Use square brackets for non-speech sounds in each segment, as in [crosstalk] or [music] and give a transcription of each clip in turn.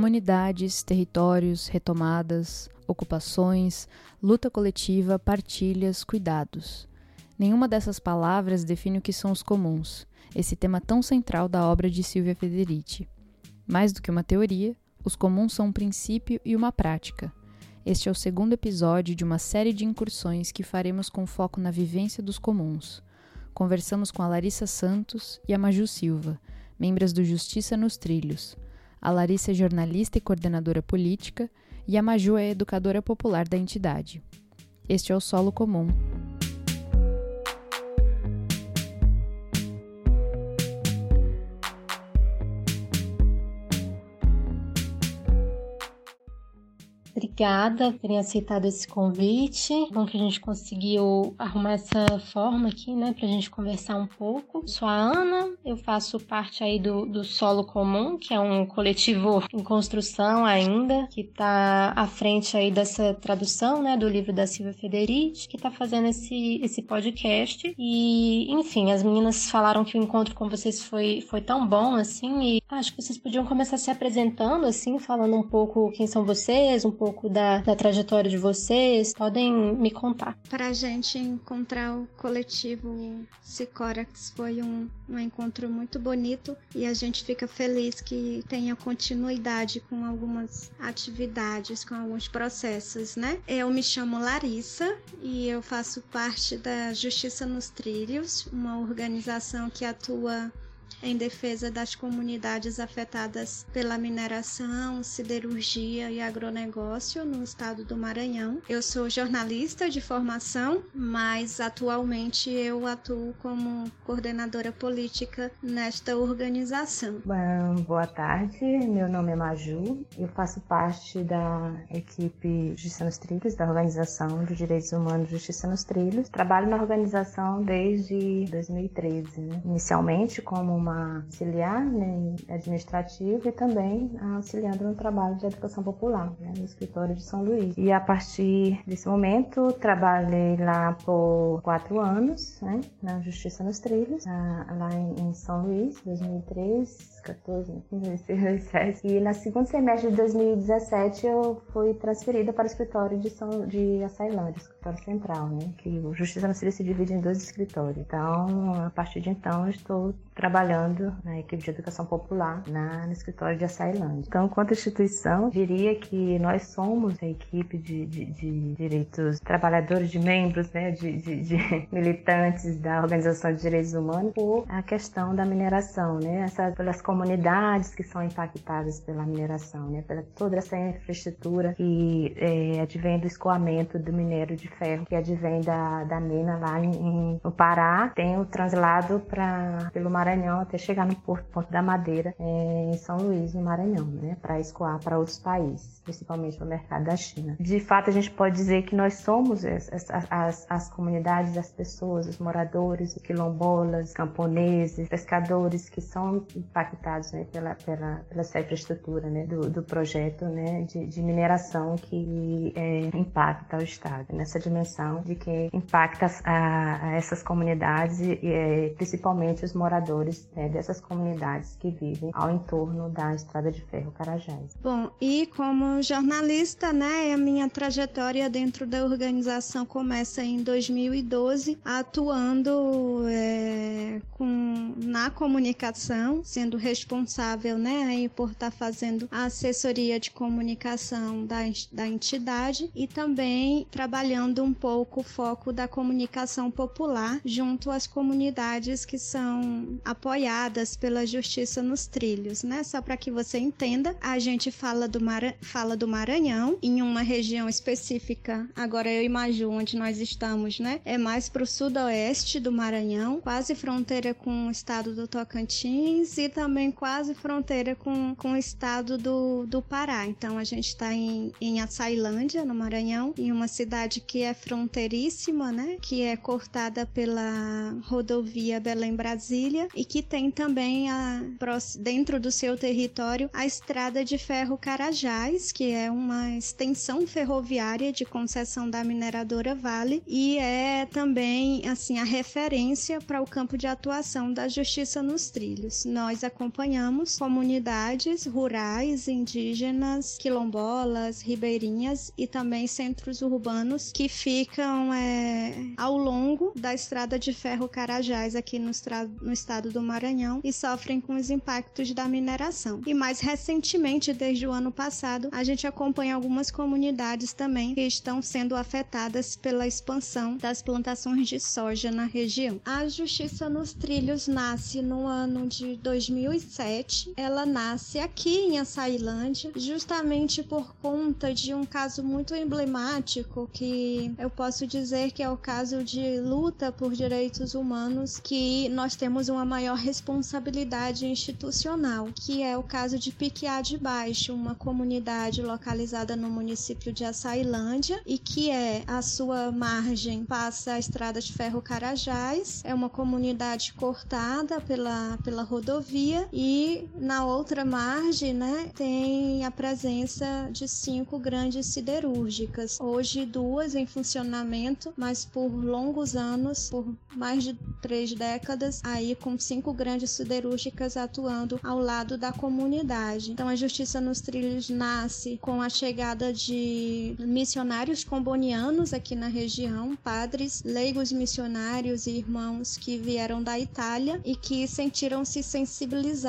Comunidades, territórios, retomadas, ocupações, luta coletiva, partilhas, cuidados. Nenhuma dessas palavras define o que são os comuns, esse tema tão central da obra de Silvia Federici. Mais do que uma teoria, os comuns são um princípio e uma prática. Este é o segundo episódio de uma série de incursões que faremos com foco na vivência dos comuns. Conversamos com a Larissa Santos e a Maju Silva, membros do Justiça nos Trilhos. A Larissa é jornalista e coordenadora política, e a Maju é educadora popular da entidade. Este é o Solo Comum, Obrigada por terem aceitado esse convite. Bom que a gente conseguiu arrumar essa forma aqui, né, pra gente conversar um pouco. Sou a Ana, eu faço parte aí do, do Solo Comum, que é um coletivo em construção ainda, que tá à frente aí dessa tradução, né, do livro da Silvia Federici, que tá fazendo esse, esse podcast. E, enfim, as meninas falaram que o encontro com vocês foi, foi tão bom, assim, e acho que vocês podiam começar se apresentando, assim, falando um pouco quem são vocês, um pouco da, da trajetória de vocês? Podem me contar. Para a gente encontrar o coletivo Sicorax foi um, um encontro muito bonito e a gente fica feliz que tenha continuidade com algumas atividades, com alguns processos, né? Eu me chamo Larissa e eu faço parte da Justiça nos Trilhos, uma organização que atua em defesa das comunidades afetadas pela mineração, siderurgia e agronegócio no estado do Maranhão. Eu sou jornalista de formação, mas atualmente eu atuo como coordenadora política nesta organização. Bom, boa tarde, meu nome é Maju, eu faço parte da equipe Justiça nos Trilhos, da Organização de Direitos Humanos Justiça nos Trilhos. Trabalho na organização desde 2013, né? inicialmente como uma uma auxiliar né, administrativa e também auxiliando no trabalho de educação popular né, no escritório de São Luís. E a partir desse momento trabalhei lá por quatro anos né, na Justiça nos Trilhos, lá em São Luís, 2003, 14, 15, 16, 17. E na segundo semestre de 2017 eu fui transferida para o escritório de, São, de Açailândia, escritório central, né? Que o Justiça Trilhos se divide em dois escritórios. Então, a partir de então, eu estou trabalhando na equipe de educação popular na, no escritório de Açailândia. Então, quanto instituição, diria que nós somos a equipe de, de, de direitos trabalhadores, de membros, né, de, de, [laughs] militantes da Organização de Direitos Humanos por a questão da mineração, né, essa, pelas comunidades que são impactadas pela mineração, né, pela toda essa infraestrutura que é, advém do escoamento do minério de ferro que advém da, da mina lá em, em, no Pará, tem o translado para pelo Maranhão até chegar no Porto, Porto da Madeira, é, em São Luís, no Maranhão, né, para escoar para outros países, principalmente para o mercado da China. De fato, a gente pode dizer que nós somos as, as, as comunidades, as pessoas, os moradores, quilombolas, camponeses, pescadores que são impactados né, pela, pela, pela infraestrutura né, do, do projeto né, de, de mineração que é, impacta o Estado, nessa dimensão de que impacta a, a essas comunidades e é, principalmente os moradores né, dessas comunidades que vivem ao entorno da Estrada de Ferro Carajás. Bom, e como jornalista, né, a minha trajetória dentro da organização começa em 2012, atuando é, com, na comunicação, sendo responsável né, por estar tá fazendo a assessoria de comunicação da, da entidade e também trabalhando um pouco o foco da comunicação popular junto às comunidades que são apoiadas pela Justiça nos Trilhos, né? Só para que você entenda, a gente fala do, Mar... fala do Maranhão em uma região específica. Agora eu imagino onde nós estamos, né? É mais para o sudoeste do Maranhão, quase fronteira com o estado do Tocantins e também quase fronteira com, com o estado do, do Pará. Então a gente está em, em Açailândia, no Maranhão, em uma cidade que é fronteiríssima, né? Que é cortada pela rodovia Belém-Brasília e que tem também a, dentro do seu território a estrada de ferro Carajás, que é uma extensão ferroviária de concessão da mineradora Vale e é também assim a referência para o campo de atuação da justiça nos trilhos. Nós acompanhamos comunidades rurais, indígenas, quilombolas, ribeirinhas e também centros urbanos que ficam é, ao longo da estrada de ferro Carajás aqui no, no estado do Maranhão e sofrem com os impactos da mineração. E mais recentemente, desde o ano passado, a gente acompanha algumas comunidades também que estão sendo afetadas pela expansão das plantações de soja na região. A Justiça nos Trilhos nasce no ano de 2007. Ela nasce aqui em Açailândia, justamente por conta de um caso muito emblemático que eu posso dizer que é o caso de luta por direitos humanos que nós temos uma maior responsabilidade institucional, que é o caso de Piquiá de Baixo, uma comunidade localizada no município de Açailândia e que é a sua margem passa a estrada de ferro Carajás, é uma comunidade cortada pela, pela rodovia e na outra margem, né, tem a presença de cinco grandes siderúrgicas. Hoje duas em funcionamento, mas por longos anos, por mais de três décadas, aí com cinco grandes siderúrgicas atuando ao lado da comunidade. Então a Justiça nos Trilhos nasce com a chegada de missionários combonianos aqui na região, padres, leigos missionários e irmãos que vieram da Itália e que sentiram-se sensibilizados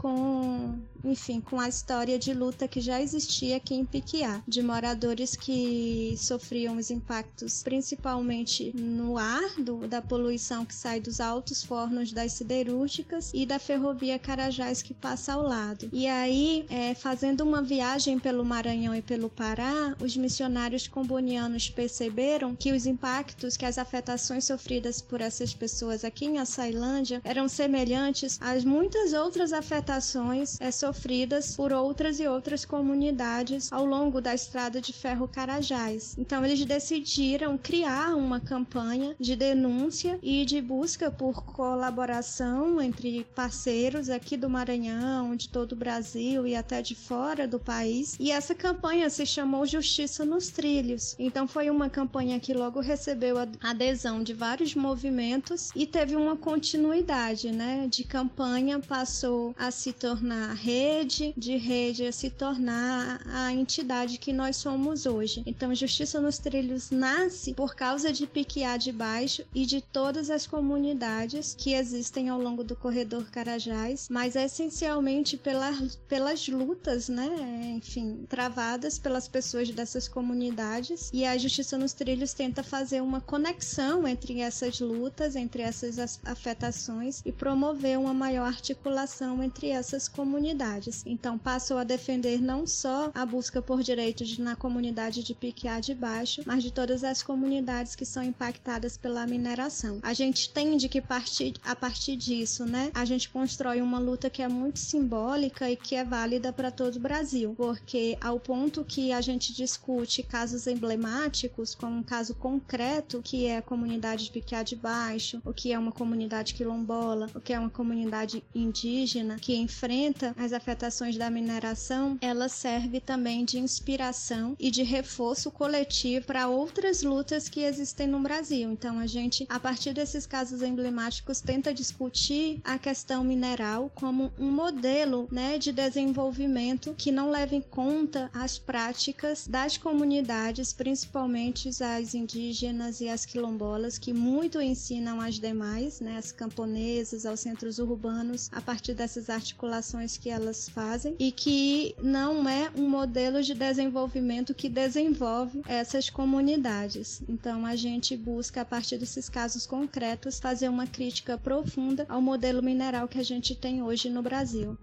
com enfim, com a história de luta que já existia aqui em Piquiá, de moradores que sofriam os impactos principalmente no ar, do, da poluição que sai dos altos fornos das siderúrgicas e da ferrovia Carajás que passa ao lado. E aí, é, fazendo uma viagem pelo Maranhão e pelo Pará, os missionários combonianos perceberam que os impactos, que as afetações sofridas por essas pessoas aqui em Açailândia eram semelhantes às muitas outras afetações é, sofridas por outras e outras comunidades ao longo da estrada de ferro Carajás. Então eles decidiram criar uma campanha de denúncia e de busca por colaboração entre parceiros aqui do Maranhão, de todo o Brasil e até de fora do país. E essa campanha se chamou Justiça nos Trilhos. Então foi uma campanha que logo recebeu a adesão de vários movimentos e teve uma continuidade, né? De campanha passou a se tornar rede rede de rede a se tornar a entidade que nós somos hoje. Então, Justiça nos Trilhos nasce por causa de Piquiá de Baixo e de todas as comunidades que existem ao longo do corredor Carajás, mas essencialmente pela, pelas lutas, né, enfim, travadas pelas pessoas dessas comunidades. E a Justiça nos Trilhos tenta fazer uma conexão entre essas lutas, entre essas afetações e promover uma maior articulação entre essas comunidades. Então, passou a defender não só a busca por direitos na comunidade de Piquiá de Baixo, mas de todas as comunidades que são impactadas pela mineração. A gente entende que partir, a partir disso, né, a gente constrói uma luta que é muito simbólica e que é válida para todo o Brasil, porque ao ponto que a gente discute casos emblemáticos, como um caso concreto, que é a comunidade de Piquiá de Baixo, o que é uma comunidade quilombola, o que é uma comunidade indígena que enfrenta as afetações da mineração, ela serve também de inspiração e de reforço coletivo para outras lutas que existem no Brasil. Então a gente, a partir desses casos emblemáticos, tenta discutir a questão mineral como um modelo, né, de desenvolvimento que não leva em conta as práticas das comunidades, principalmente as indígenas e as quilombolas, que muito ensinam as demais, né, as camponesas, aos centros urbanos, a partir dessas articulações que elas fazem e que não é um modelo de desenvolvimento que desenvolve essas comunidades. Então a gente busca a partir desses casos concretos fazer uma crítica profunda ao modelo mineral que a gente tem hoje no Brasil.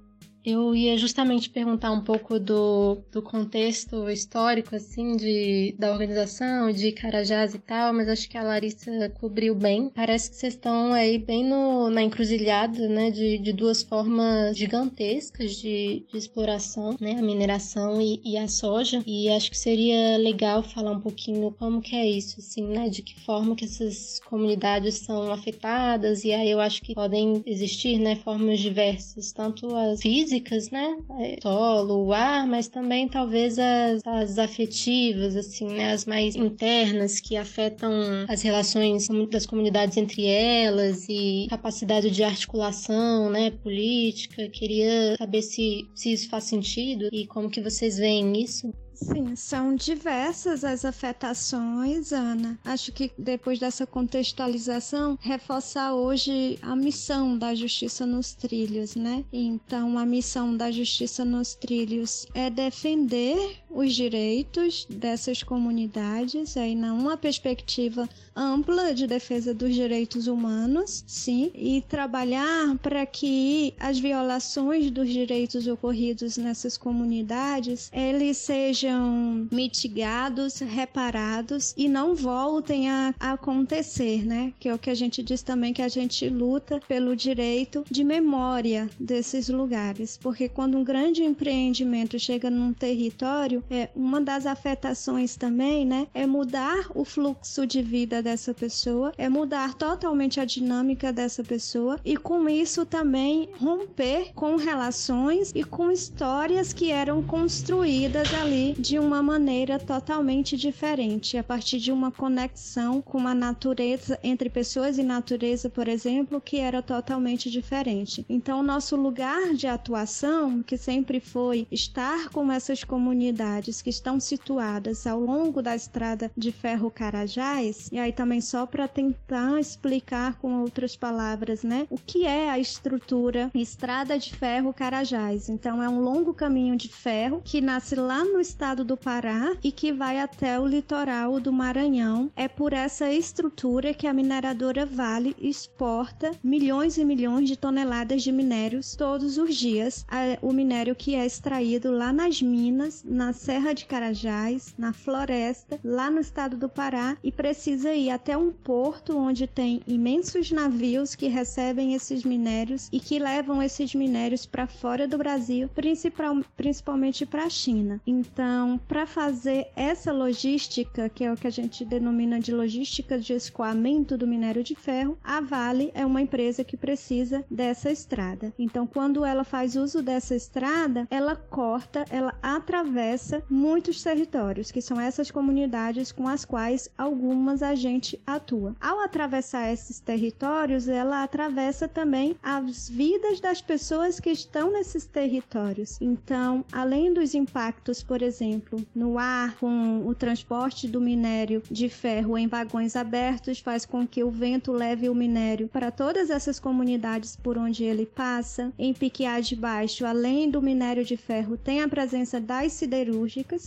Eu ia justamente perguntar um pouco do, do contexto histórico, assim, de, da organização, de Carajás e tal, mas acho que a Larissa cobriu bem. Parece que vocês estão aí bem no, na encruzilhada, né, de, de duas formas gigantescas de, de exploração, né, a mineração e, e a soja. E acho que seria legal falar um pouquinho como que é isso, assim, né, de que forma que essas comunidades são afetadas. E aí eu acho que podem existir, né, formas diversas, tanto as físicas físicas, né? É, solo, o ar, mas também talvez as, as afetivas, assim, né? As mais internas que afetam as relações das comunidades entre elas e capacidade de articulação, né? Política. Queria saber se, se isso faz sentido e como que vocês veem isso. Sim, são diversas as afetações, Ana. Acho que depois dessa contextualização, reforçar hoje a missão da justiça nos trilhos, né? Então, a missão da justiça nos trilhos é defender os direitos dessas comunidades, aí numa perspectiva ampla de defesa dos direitos humanos, sim, e trabalhar para que as violações dos direitos ocorridos nessas comunidades eles sejam mitigados, reparados e não voltem a, a acontecer, né? Que é o que a gente diz também que a gente luta pelo direito de memória desses lugares, porque quando um grande empreendimento chega num território, é uma das afetações também, né, é mudar o fluxo de vida dessa pessoa, é mudar totalmente a dinâmica dessa pessoa e com isso também romper com relações e com histórias que eram construídas ali de uma maneira totalmente diferente, a partir de uma conexão com a natureza entre pessoas e natureza, por exemplo, que era totalmente diferente. Então, nosso lugar de atuação, que sempre foi estar com essas comunidades que estão situadas ao longo da estrada de ferro Carajás, e aí também só para tentar explicar com outras palavras, né? O que é a estrutura Estrada de Ferro Carajás? Então é um longo caminho de ferro que nasce lá no estado do Pará e que vai até o litoral do Maranhão. É por essa estrutura que a mineradora Vale exporta milhões e milhões de toneladas de minérios todos os dias. O minério que é extraído lá nas minas, na Serra de Carajás, na floresta, lá no estado do Pará, e precisa ir até um porto onde tem imensos navios que recebem esses minérios e que levam esses minérios para fora do Brasil, principal, principalmente para a China. Então, para fazer essa logística, que é o que a gente denomina de logística de escoamento do minério de ferro, a Vale é uma empresa que precisa dessa estrada. Então, quando ela faz uso dessa estrada, ela corta, ela atravessa muitos territórios, que são essas comunidades com as quais algumas a gente atua. Ao atravessar esses territórios, ela atravessa também as vidas das pessoas que estão nesses territórios. Então, além dos impactos, por exemplo, no ar, com o transporte do minério de ferro em vagões abertos, faz com que o vento leve o minério para todas essas comunidades por onde ele passa. Em Piquiá de Baixo, além do minério de ferro, tem a presença das siderúrgicas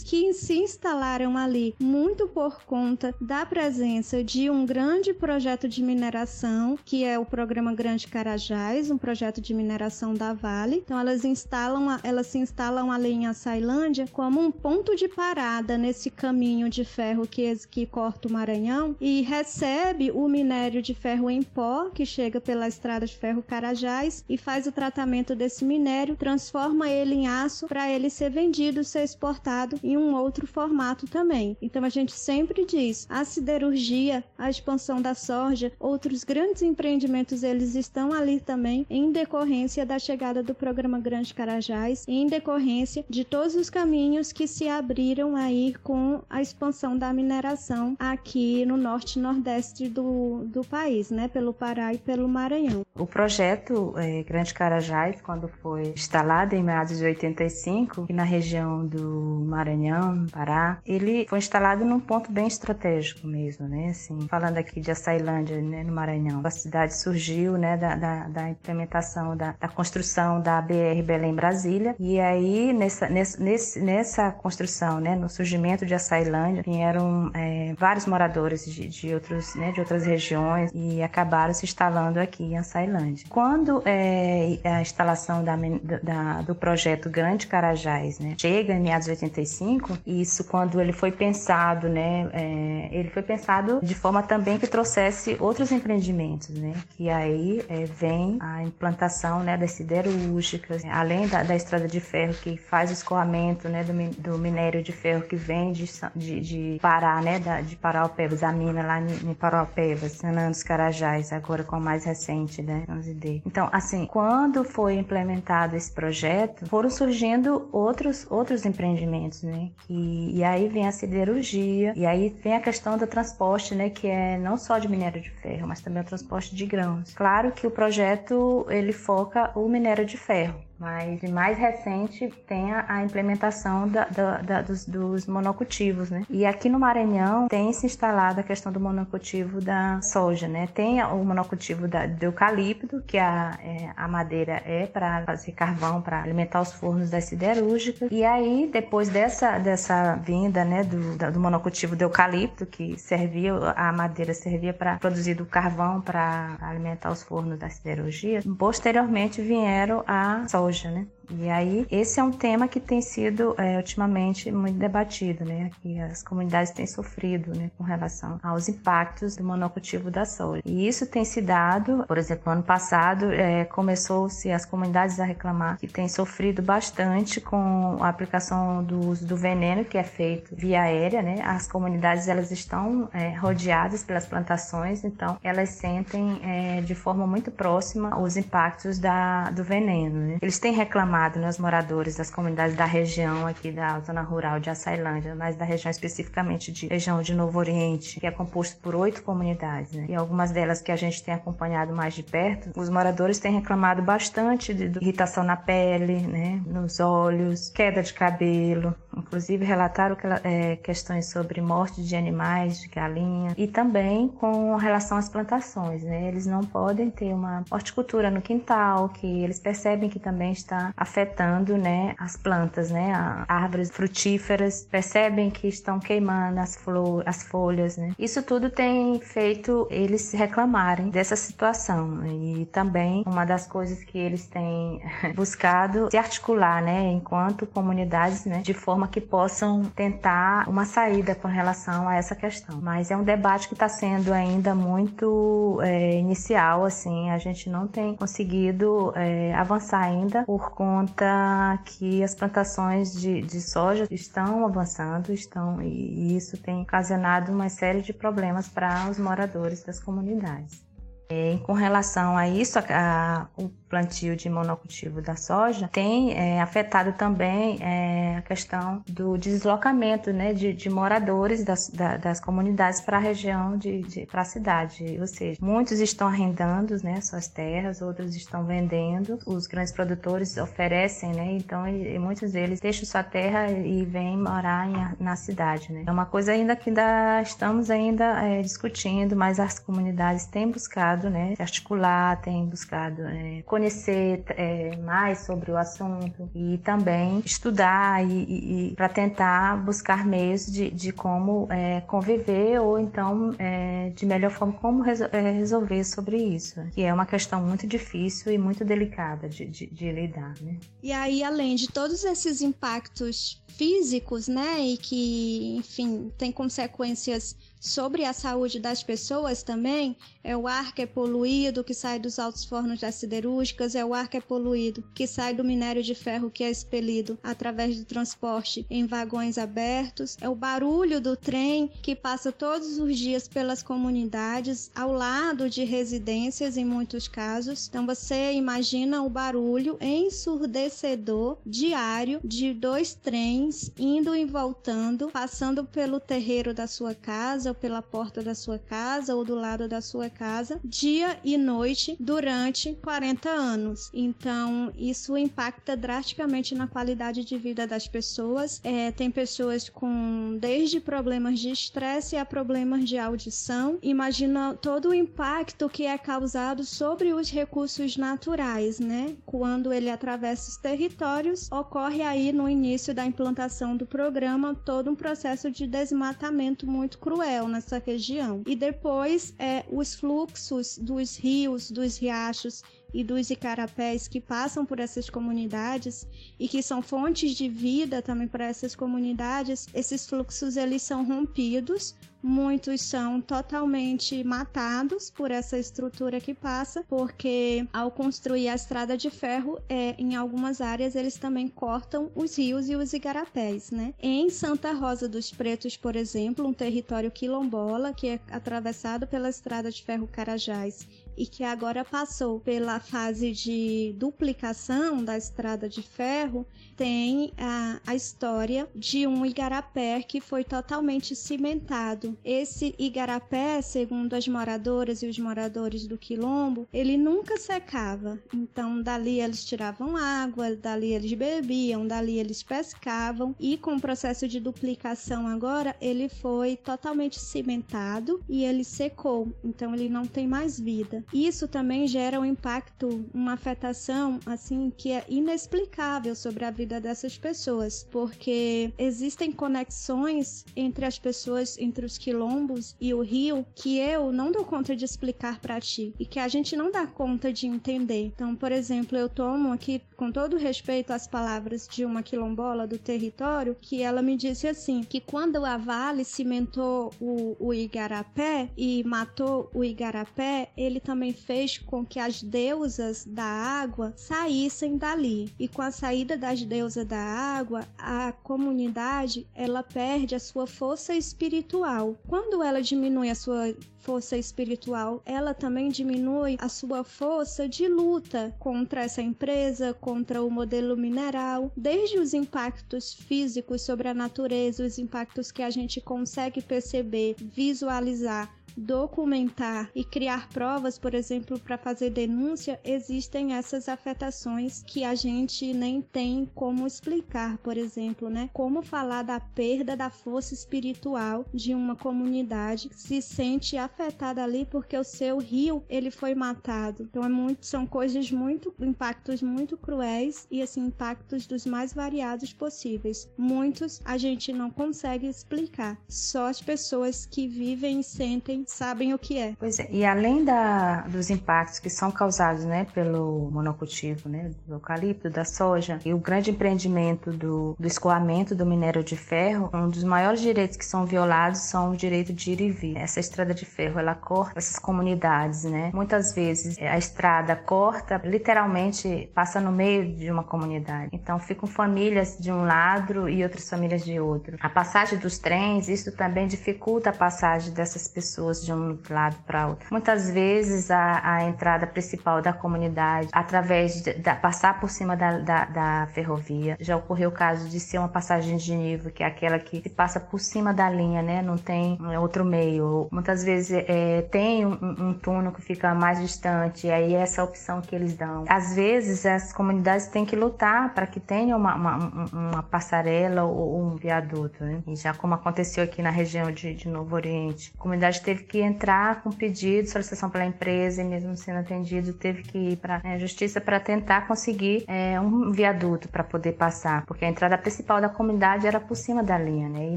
que se instalaram ali muito por conta da presença de um grande projeto de mineração, que é o programa Grande Carajás, um projeto de mineração da Vale. Então elas instalam, elas se instalam ali em Açailândia como um ponto de parada nesse caminho de ferro que, que corta o Maranhão e recebe o minério de ferro em pó que chega pela estrada de ferro Carajás e faz o tratamento desse minério, transforma ele em aço para ele ser vendido, ser exportado em um outro formato também. Então a gente sempre diz, a siderurgia, a expansão da soja, outros grandes empreendimentos, eles estão ali também em decorrência da chegada do programa Grande Carajás em decorrência de todos os caminhos que se abriram aí com a expansão da mineração aqui no norte e nordeste do, do país, né, pelo Pará e pelo Maranhão. O projeto é, Grande Carajás, quando foi instalado em meados de 85, na região do Maranhão, Pará, ele foi instalado num ponto bem estratégico mesmo, né? Assim, falando aqui de Açailândia, né, no Maranhão, a cidade surgiu, né, da, da, da implementação, da, da, construção da BR Belém-Brasília, e aí nessa, nessa, nessa construção, né, no surgimento de Açailândia, vieram é, vários moradores de, de, outros, né, de outras regiões e acabaram se instalando aqui em Açailândia. Quando é, a instalação da, da, do projeto Grande Carajás né, chega em meados de 85, isso quando ele foi pensado, né, é, ele foi pensado de forma também que trouxesse outros empreendimentos, né, que aí é, vem a implantação né, das siderúrgicas, além da, da, estrada de ferro que faz o escoamento né, do, do minério de ferro que vem de, de, de Pará, né, da, de Paraupebas, a mina lá em, em Paraupebas, Fernandes Carajás, agora com a mais recente, né, 11D. Então, assim, quando foi implementado esse projeto, foram surgindo outros, outros empreendimentos, né, que, e aí vem a siderurgia, e aí vem a questão do transporte, né, que é não só de minério de ferro, mas também o transporte de grãos. Claro que o projeto ele foca o minério de ferro, mas mais recente tem a, a implementação da, da, da, dos, dos, monocultivos, né? E aqui no Maranhão tem se instalado a questão do monocultivo da soja, né? Tem o monocultivo da, do eucalipto, que a, é, a madeira é para fazer carvão, para alimentar os fornos das siderúrgicas. E aí, depois dessa, dessa vinda, né, do, do monocultivo do eucalipto, que servia, a madeira servia para produzir o carvão para alimentar os fornos da siderurgia, posteriormente vieram a soja soja, né? E aí, esse é um tema que tem sido é, ultimamente muito debatido, né? Que as comunidades têm sofrido, né? Com relação aos impactos do monocultivo da soja. E isso tem se dado, por exemplo, ano passado é, começou-se as comunidades a reclamar que têm sofrido bastante com a aplicação do uso do veneno que é feito via aérea, né? As comunidades elas estão é, rodeadas pelas plantações, então elas sentem é, de forma muito próxima os impactos da, do veneno. Né? Eles têm reclamado informado né, os moradores das comunidades da região aqui da zona rural de Açailândia, mas da região especificamente de região de Novo Oriente, que é composto por oito comunidades, né? E algumas delas que a gente tem acompanhado mais de perto, os moradores têm reclamado bastante de, de irritação na pele, né? Nos olhos, queda de cabelo, inclusive relataram que, é, questões sobre morte de animais, de galinha, e também com relação às plantações, né? Eles não podem ter uma horticultura no quintal, que eles percebem que também está afetando, né, as plantas, né, árvores frutíferas, percebem que estão queimando as, flor, as folhas, né. Isso tudo tem feito eles reclamarem dessa situação e também uma das coisas que eles têm [laughs] buscado se articular, né, enquanto comunidades, né, de forma que possam tentar uma saída com relação a essa questão. Mas é um debate que está sendo ainda muito é, inicial, assim, a gente não tem conseguido é, avançar ainda por conta conta que as plantações de, de soja estão avançando, estão e isso tem ocasionado uma série de problemas para os moradores das comunidades. E, com relação a isso, a, a, o plantio de monocultivo da soja tem é, afetado também é, a questão do deslocamento né, de, de moradores das, da, das, comunidades para a região, de, de para a cidade. Ou seja, muitos estão arrendando né, suas terras, outros estão vendendo. Os grandes produtores oferecem, né, então e, e muitos deles deixam sua terra e vêm morar em, na cidade. Né. É uma coisa ainda que ainda estamos ainda é, discutindo, mas as comunidades têm buscado né, articular, têm buscado é, conhecer é, mais sobre o assunto e também estudar e, e para tentar buscar meios de, de como é, conviver ou então é, de melhor forma como resol é, resolver sobre isso, que é uma questão muito difícil e muito delicada de, de, de lidar. Né? E aí, além de todos esses impactos físicos, né, e que, enfim, tem consequências sobre a saúde das pessoas também, é o ar que é poluído, que sai dos altos fornos das siderúrgicas, é o ar que é poluído, que sai do minério de ferro que é expelido através do transporte em vagões abertos, é o barulho do trem que passa todos os dias pelas comunidades, ao lado de residências em muitos casos. Então você imagina o barulho ensurdecedor diário de dois trens indo e voltando, passando pelo terreiro da sua casa casa, pela porta da sua casa ou do lado da sua casa, dia e noite durante 40 anos. Então, isso impacta drasticamente na qualidade de vida das pessoas. É, tem pessoas com desde problemas de estresse a problemas de audição. Imagina todo o impacto que é causado sobre os recursos naturais, né? Quando ele atravessa os territórios, ocorre aí no início da implantação do programa todo um processo de desmatamento muito cruel nessa região. E depois é os fluxos dos rios, dos riachos e dos icarapés que passam por essas comunidades e que são fontes de vida também para essas comunidades, esses fluxos eles são rompidos, muitos são totalmente matados por essa estrutura que passa, porque ao construir a estrada de ferro, é, em algumas áreas eles também cortam os rios e os igarapés, né? Em Santa Rosa dos Pretos, por exemplo, um território quilombola que é atravessado pela estrada de ferro Carajás e que agora passou pela fase de duplicação da estrada de ferro, tem a, a história de um igarapé que foi totalmente cimentado. Esse igarapé, segundo as moradoras e os moradores do quilombo, ele nunca secava. Então, dali eles tiravam água, dali eles bebiam, dali eles pescavam e com o processo de duplicação agora, ele foi totalmente cimentado e ele secou. Então, ele não tem mais vida. Isso também gera um impacto, uma afetação assim que é inexplicável sobre a vida dessas pessoas, porque existem conexões entre as pessoas, entre os quilombos e o rio que eu não dou conta de explicar para ti e que a gente não dá conta de entender. Então, por exemplo, eu tomo aqui com todo respeito às palavras de uma quilombola do território, que ela me disse assim, que quando a Vale cimentou o, o igarapé e matou o igarapé, ele também também fez com que as deusas da água saíssem dali. E com a saída das deusas da água, a comunidade ela perde a sua força espiritual. Quando ela diminui a sua força espiritual, ela também diminui a sua força de luta contra essa empresa, contra o modelo mineral, desde os impactos físicos sobre a natureza, os impactos que a gente consegue perceber, visualizar documentar e criar provas, por exemplo, para fazer denúncia, existem essas afetações que a gente nem tem como explicar, por exemplo, né? Como falar da perda da força espiritual de uma comunidade que se sente afetada ali porque o seu rio ele foi matado. Então é muito, são coisas muito, impactos muito cruéis e assim impactos dos mais variados possíveis. Muitos a gente não consegue explicar. Só as pessoas que vivem e sentem sabem o que é. Pois é, e além da, dos impactos que são causados né, pelo monocultivo né, do eucalipto, da soja e o grande empreendimento do, do escoamento do minério de ferro, um dos maiores direitos que são violados são o direito de ir e vir. Essa estrada de ferro, ela corta essas comunidades, né? Muitas vezes a estrada corta, literalmente passa no meio de uma comunidade. Então ficam famílias de um lado e outras famílias de outro. A passagem dos trens, isso também dificulta a passagem dessas pessoas pessoas de um lado para outro. Muitas vezes a, a, entrada principal da comunidade, através de, passar por cima da, da, da, ferrovia, já ocorreu o caso de ser uma passagem de nível, que é aquela que se passa por cima da linha, né? Não tem é, outro meio. Muitas vezes é, tem um, um túnel que fica mais distante, e aí é essa opção que eles dão. Às vezes as comunidades têm que lutar para que tenha uma, uma, uma passarela ou um viaduto, né? E já como aconteceu aqui na região de, de Novo Oriente, a comunidade teve teve que entrar com pedido, solicitação pela empresa e mesmo sendo atendido, teve que ir para a né, justiça para tentar conseguir é, um viaduto para poder passar, porque a entrada principal da comunidade era por cima da linha, né? E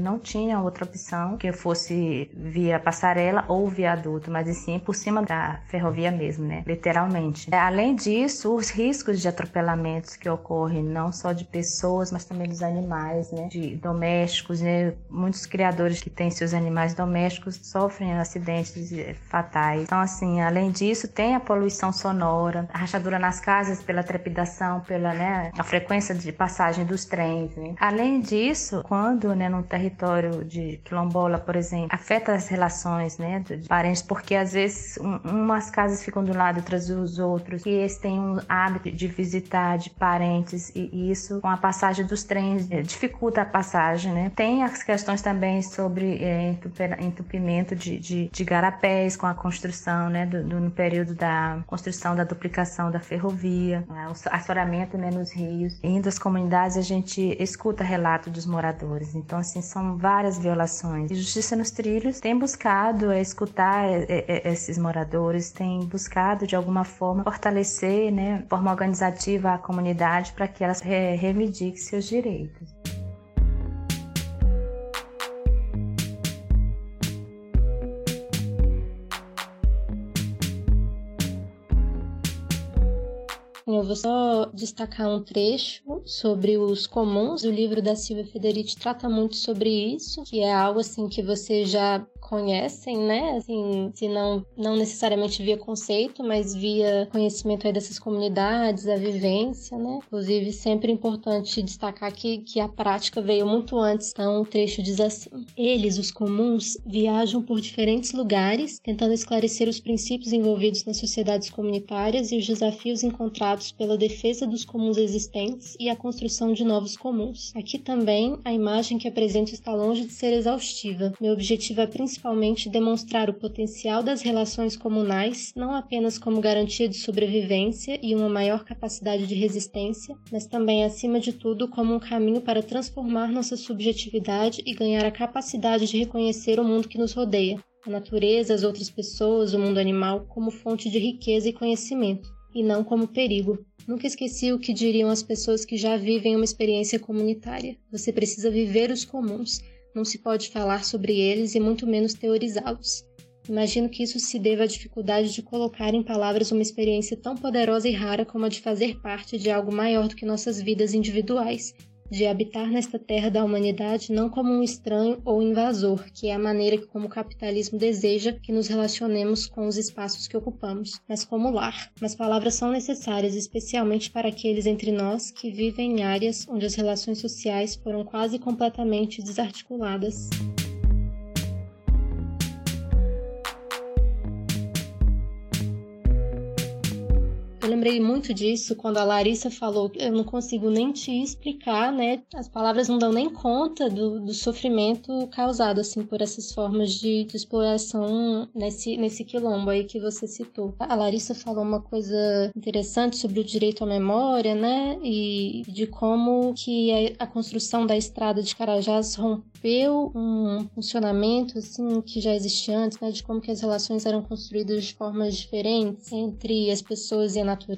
não tinha outra opção que fosse via passarela ou viaduto, mas sim por cima da ferrovia mesmo, né? Literalmente. É, além disso, os riscos de atropelamentos que ocorrem não só de pessoas, mas também dos animais, né? De domésticos, né? Muitos criadores que têm seus animais domésticos sofrem assim acidentes fatais. Então, assim, além disso, tem a poluição sonora, a rachadura nas casas pela trepidação, pela né, a frequência de passagem dos trens. Né? Além disso, quando né, num território de quilombola, por exemplo, afeta as relações né, de parentes, porque às vezes um, umas casas ficam do lado, outras dos outros, e eles têm um hábito de visitar de parentes, e isso, com a passagem dos trens, é, dificulta a passagem. Né? Tem as questões também sobre é, entupimento de, de, de, garapés com a construção, né, do, do, no período da construção da duplicação da ferrovia, né, o assoramento né, nos rios. Em das comunidades a gente escuta relato dos moradores. Então, assim, são várias violações. E Justiça nos Trilhos tem buscado é, escutar é, é, esses moradores, tem buscado de alguma forma fortalecer, né, de forma organizativa a comunidade para que elas reivindiquem seus direitos. Vou só destacar um trecho sobre os comuns. O livro da Silvia Federici trata muito sobre isso, que é algo assim que você já conhecem, né? Assim, se não, não necessariamente via conceito, mas via conhecimento aí dessas comunidades, a vivência, né? Inclusive, sempre importante destacar aqui que a prática veio muito antes, então o trecho diz assim: Eles, os comuns, viajam por diferentes lugares, tentando esclarecer os princípios envolvidos nas sociedades comunitárias e os desafios encontrados pela defesa dos comuns existentes e a construção de novos comuns. Aqui também a imagem que apresento está longe de ser exaustiva. Meu objetivo é principalmente principalmente demonstrar o potencial das relações comunais, não apenas como garantia de sobrevivência e uma maior capacidade de resistência, mas também, acima de tudo, como um caminho para transformar nossa subjetividade e ganhar a capacidade de reconhecer o mundo que nos rodeia, a natureza, as outras pessoas, o mundo animal, como fonte de riqueza e conhecimento, e não como perigo. Nunca esqueci o que diriam as pessoas que já vivem uma experiência comunitária. Você precisa viver os comuns não se pode falar sobre eles e muito menos teorizá-los. Imagino que isso se deva à dificuldade de colocar em palavras uma experiência tão poderosa e rara como a de fazer parte de algo maior do que nossas vidas individuais, de habitar nesta terra da humanidade não como um estranho ou invasor, que é a maneira que como o capitalismo deseja que nos relacionemos com os espaços que ocupamos, mas como lar. Mas palavras são necessárias, especialmente para aqueles entre nós que vivem em áreas onde as relações sociais foram quase completamente desarticuladas. Lembrei muito disso quando a Larissa falou eu não consigo nem te explicar, né? As palavras não dão nem conta do, do sofrimento causado, assim, por essas formas de, de, exploração nesse, nesse quilombo aí que você citou. A Larissa falou uma coisa interessante sobre o direito à memória, né? E de como que a, a construção da estrada de Carajás rompeu um funcionamento, assim, que já existia antes, né? De como que as relações eram construídas de formas diferentes entre as pessoas e a natureza.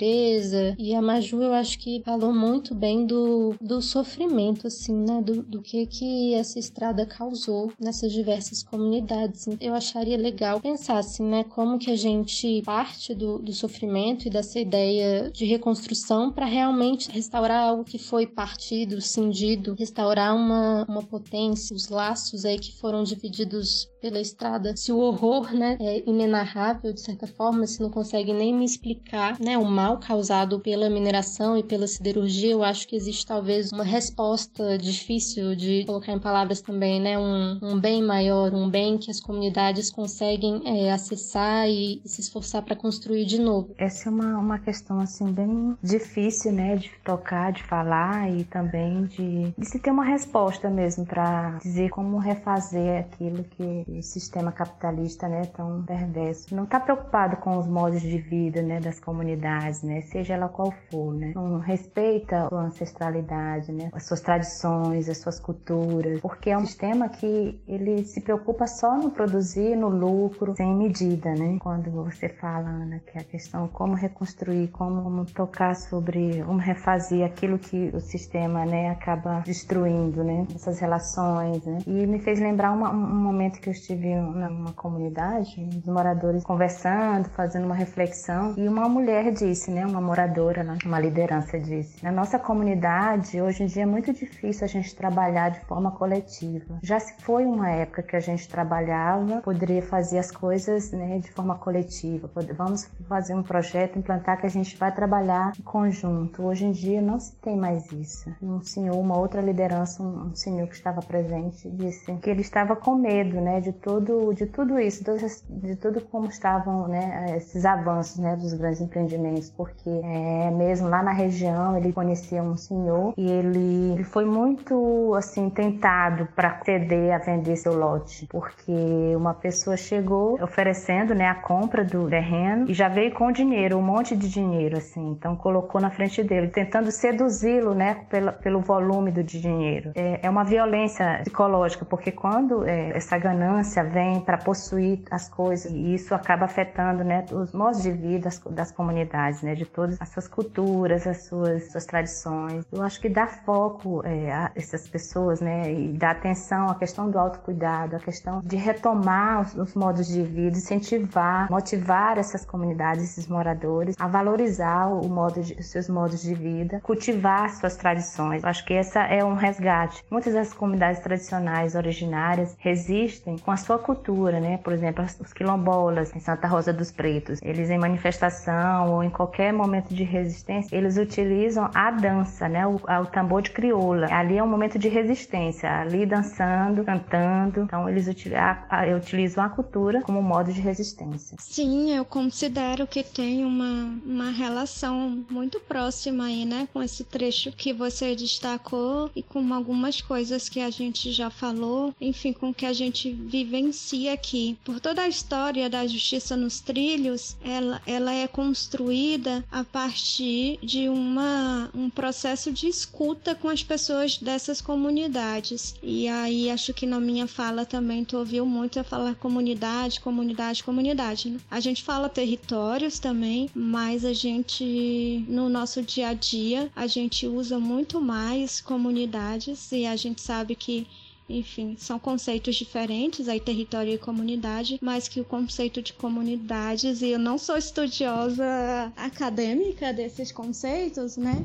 E a Maju, eu acho que falou muito bem do, do sofrimento, assim, né? Do, do que que essa estrada causou nessas diversas comunidades. Eu acharia legal pensar, assim, né? Como que a gente parte do, do sofrimento e dessa ideia de reconstrução para realmente restaurar algo que foi partido, cindido, restaurar uma, uma potência, os laços aí que foram divididos pela estrada. Se o horror, né, é inenarrável de certa forma, se não consegue nem me explicar, né, o mal causado pela mineração e pela siderurgia, eu acho que existe talvez uma resposta difícil de colocar em palavras também, né, um, um bem maior, um bem que as comunidades conseguem é, acessar e, e, se esforçar para construir de novo. Essa é uma, uma questão assim bem difícil, né, de tocar, de falar e também de, de se ter uma resposta mesmo para dizer como refazer aquilo que sistema capitalista, né, tão perverso. Não está preocupado com os modos de vida, né, das comunidades, né, seja ela qual for, né. Não respeita a sua ancestralidade, né, as suas tradições, as suas culturas, porque é um sistema que ele se preocupa só no produzir, no lucro, sem medida, né. Quando você fala, Ana, que a questão como reconstruir, como, como tocar sobre, como refazer aquilo que o sistema, né, acaba destruindo, né, essas relações, né. E me fez lembrar uma, um momento que eu estive numa comunidade, os moradores conversando, fazendo uma reflexão, e uma mulher disse, né, uma moradora, uma liderança disse: Na nossa comunidade, hoje em dia é muito difícil a gente trabalhar de forma coletiva. Já se foi uma época que a gente trabalhava, poderia fazer as coisas né, de forma coletiva. Vamos fazer um projeto, implantar que a gente vai trabalhar em conjunto. Hoje em dia não se tem mais isso. Um senhor, uma outra liderança, um senhor que estava presente, disse que ele estava com medo né, de, todo, de tudo isso, de tudo como estavam né, esses avanços né, dos grandes empreendimentos, porque é, mesmo lá na região ele conhecia um senhor e ele, ele foi muito assim tentado para ceder a vender seu lote, porque uma pessoa chegou oferecendo né, a compra do terreno e já veio com dinheiro, um monte de dinheiro assim, então colocou na frente dele, tentando seduzi-lo né, pelo, pelo volume do dinheiro. É, é uma violência psicológica, porque quando é, essa ganância vem para possuir as coisas, e isso acaba afetando né, os modos de vida das, das comunidades, né, de todas as suas culturas, as suas, suas tradições. Eu acho que dar foco é, a essas pessoas né, e dar atenção à questão do autocuidado, à questão de retomar os, os modos de vida, incentivar, motivar essas comunidades, esses moradores a valorizar o modo de, os seus modos de vida, cultivar suas tradições. Eu acho que essa é um resgate. Muitas das comunidades tradicionais originárias resistem com a sua cultura, né? Por exemplo, os quilombolas em Santa Rosa dos Pretos, eles em manifestação ou em qualquer momento de resistência, eles utilizam a dança, né? O, o tambor de crioula. Ali é um momento de resistência, ali dançando, cantando. Então eles utilizam a cultura como modo de resistência. Sim, eu considero que tem uma, uma relação muito próxima aí, né? Com esse trecho que você destacou e com algumas coisas que a gente já falou, enfim, com que a gente vivencia aqui. Por toda a história da justiça nos trilhos, ela, ela é construída a partir de uma, um processo de escuta com as pessoas dessas comunidades. E aí acho que na minha fala também tu ouviu muito eu falar comunidade, comunidade, comunidade. Né? A gente fala territórios também, mas a gente no nosso dia a dia a gente usa muito mais comunidades e a gente sabe que enfim, são conceitos diferentes, aí território e comunidade, mas que o conceito de comunidades, e eu não sou estudiosa acadêmica desses conceitos, né?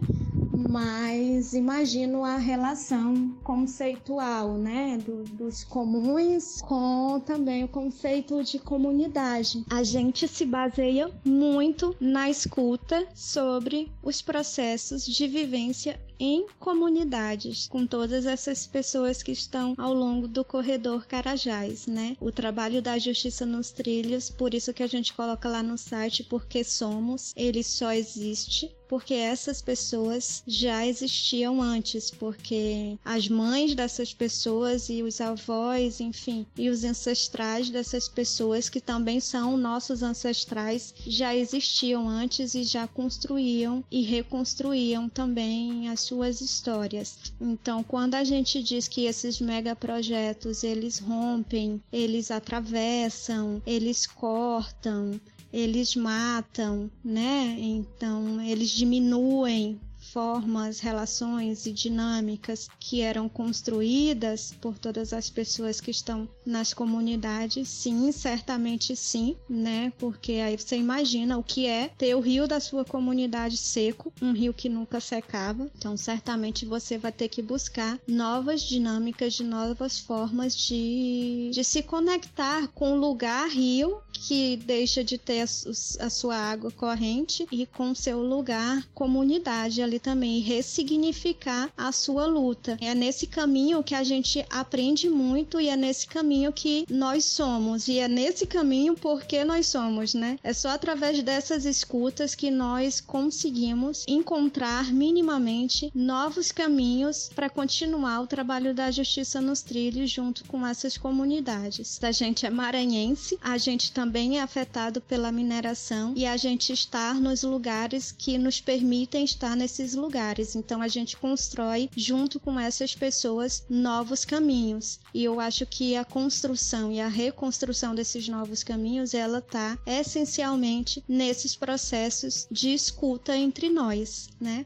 mas imagino a relação conceitual, né, do, dos comuns com também o conceito de comunidade. A gente se baseia muito na escuta sobre os processos de vivência em comunidades, com todas essas pessoas que estão ao longo do corredor Carajás, né? O trabalho da Justiça nos Trilhos, por isso que a gente coloca lá no site Porque Somos, ele só existe porque essas pessoas já existiam antes, porque as mães dessas pessoas e os avós, enfim, e os ancestrais dessas pessoas que também são nossos ancestrais já existiam antes e já construíam e reconstruíam também as suas histórias. Então, quando a gente diz que esses megaprojetos eles rompem, eles atravessam, eles cortam, eles matam, né? Então, eles diminuem formas, relações e dinâmicas que eram construídas por todas as pessoas que estão nas comunidades, sim, certamente sim, né? Porque aí você imagina o que é ter o rio da sua comunidade seco, um rio que nunca secava. Então, certamente você vai ter que buscar novas dinâmicas, de novas formas de, de se conectar com o lugar rio que deixa de ter a, a sua água corrente e com seu lugar comunidade ali também ressignificar a sua luta. É nesse caminho que a gente aprende muito e é nesse caminho que nós somos. E é nesse caminho porque nós somos, né? É só através dessas escutas que nós conseguimos encontrar minimamente novos caminhos para continuar o trabalho da justiça nos trilhos junto com essas comunidades. A gente é maranhense, a gente também é afetado pela mineração e a gente estar nos lugares que nos permitem estar nesses lugares. Então a gente constrói junto com essas pessoas novos caminhos. E eu acho que a construção e a reconstrução desses novos caminhos, ela tá essencialmente nesses processos de escuta entre nós, né?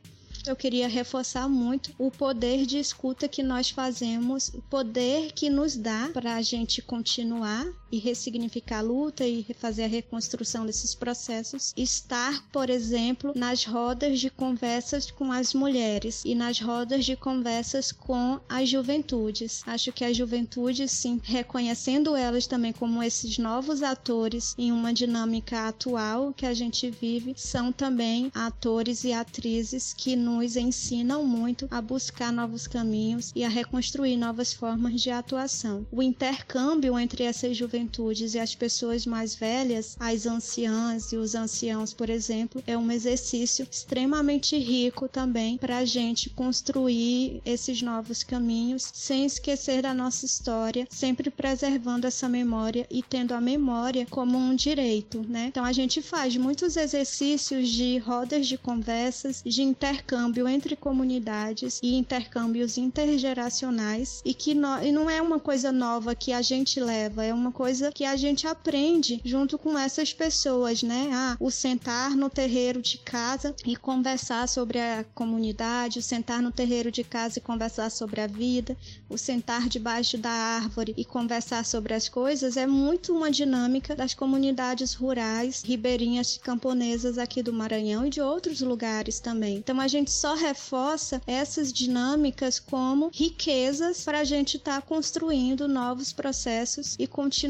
eu queria reforçar muito o poder de escuta que nós fazemos, o poder que nos dá para a gente continuar e ressignificar a luta e fazer a reconstrução desses processos. Estar, por exemplo, nas rodas de conversas com as mulheres e nas rodas de conversas com as juventudes. Acho que as juventudes, sim, reconhecendo elas também como esses novos atores em uma dinâmica atual que a gente vive, são também atores e atrizes que nos ensinam muito a buscar novos caminhos e a reconstruir novas formas de atuação. O intercâmbio entre essas juventudes e as pessoas mais velhas, as anciãs e os anciãos, por exemplo, é um exercício extremamente rico também para a gente construir esses novos caminhos sem esquecer da nossa história, sempre preservando essa memória e tendo a memória como um direito, né? Então a gente faz muitos exercícios de rodas de conversas, de intercâmbio entre comunidades e intercâmbios intergeracionais e que no, e não é uma coisa nova que a gente leva, é uma coisa que a gente aprende junto com essas pessoas, né? Ah, o sentar no terreiro de casa e conversar sobre a comunidade, o sentar no terreiro de casa e conversar sobre a vida, o sentar debaixo da árvore e conversar sobre as coisas é muito uma dinâmica das comunidades rurais, ribeirinhas camponesas aqui do Maranhão e de outros lugares também. Então a gente só reforça essas dinâmicas como riquezas para a gente estar tá construindo novos processos e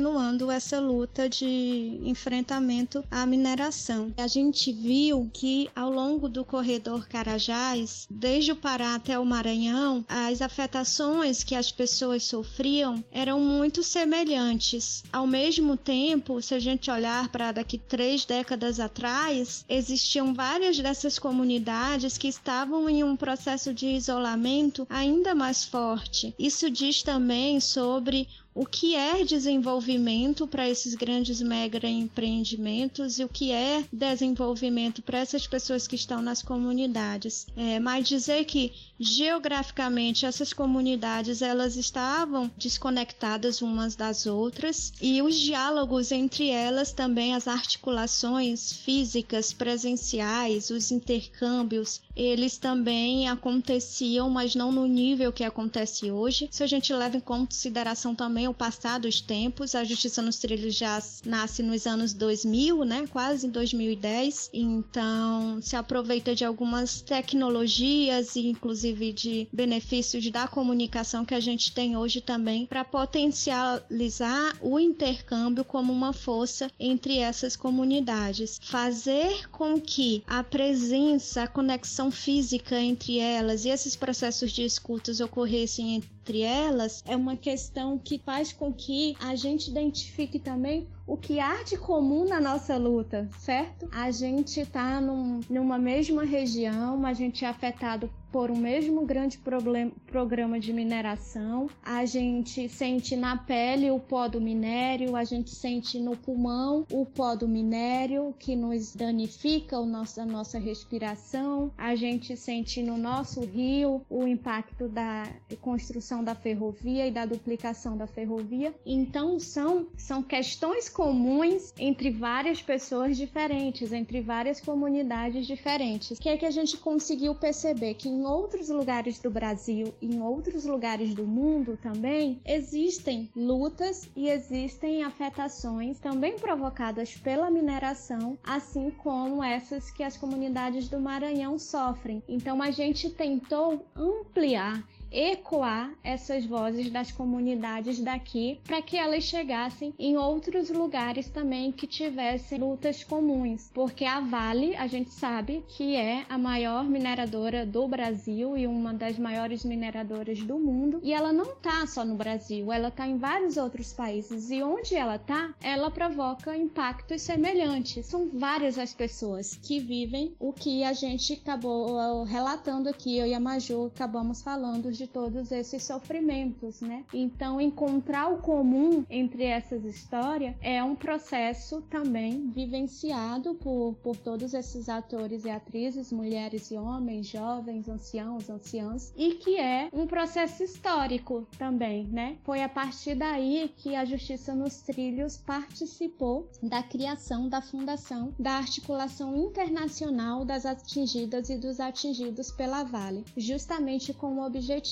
continuando essa luta de enfrentamento à mineração. A gente viu que ao longo do corredor Carajás, desde o Pará até o Maranhão, as afetações que as pessoas sofriam eram muito semelhantes. Ao mesmo tempo, se a gente olhar para daqui três décadas atrás, existiam várias dessas comunidades que estavam em um processo de isolamento ainda mais forte. Isso diz também sobre o que é desenvolvimento para esses grandes mega empreendimentos e o que é desenvolvimento para essas pessoas que estão nas comunidades. É, mas dizer que geograficamente essas comunidades elas estavam desconectadas umas das outras e os diálogos entre elas também as articulações físicas presenciais os intercâmbios eles também aconteciam mas não no nível que acontece hoje se a gente leva em consideração também o passar dos tempos a justiça nos trilhos já nasce nos anos 2000 né quase em 2010 então se aproveita de algumas tecnologias e inclusive de benefícios da comunicação que a gente tem hoje também para potencializar o intercâmbio como uma força entre essas comunidades, fazer com que a presença, a conexão física entre elas e esses processos de escutas ocorressem entre elas é uma questão que faz com que a gente identifique também o que há de comum na nossa luta, certo? A gente tá num, numa mesma região, a gente é afetado por um mesmo grande problema, programa de mineração. A gente sente na pele o pó do minério, a gente sente no pulmão o pó do minério que nos danifica o nosso, a nossa respiração. A gente sente no nosso rio o impacto da construção da ferrovia e da duplicação da ferrovia. Então são, são questões comuns entre várias pessoas diferentes, entre várias comunidades diferentes. Que é que a gente conseguiu perceber que em outros lugares do Brasil em outros lugares do mundo também existem lutas e existem afetações também provocadas pela mineração, assim como essas que as comunidades do Maranhão sofrem. Então a gente tentou ampliar ecoar essas vozes das comunidades daqui para que elas chegassem em outros lugares também que tivessem lutas comuns, porque a Vale, a gente sabe que é a maior mineradora do Brasil e uma das maiores mineradoras do mundo, e ela não tá só no Brasil, ela tá em vários outros países. E onde ela tá, ela provoca impactos semelhantes. São várias as pessoas que vivem o que a gente acabou relatando aqui, eu e a Maju acabamos falando de todos esses sofrimentos, né? Então, encontrar o comum entre essas histórias é um processo também vivenciado por, por todos esses atores e atrizes, mulheres e homens, jovens, anciãos, anciãs, e que é um processo histórico também, né? Foi a partir daí que a Justiça nos Trilhos participou da criação da fundação da articulação internacional das atingidas e dos atingidos pela Vale, justamente com o objetivo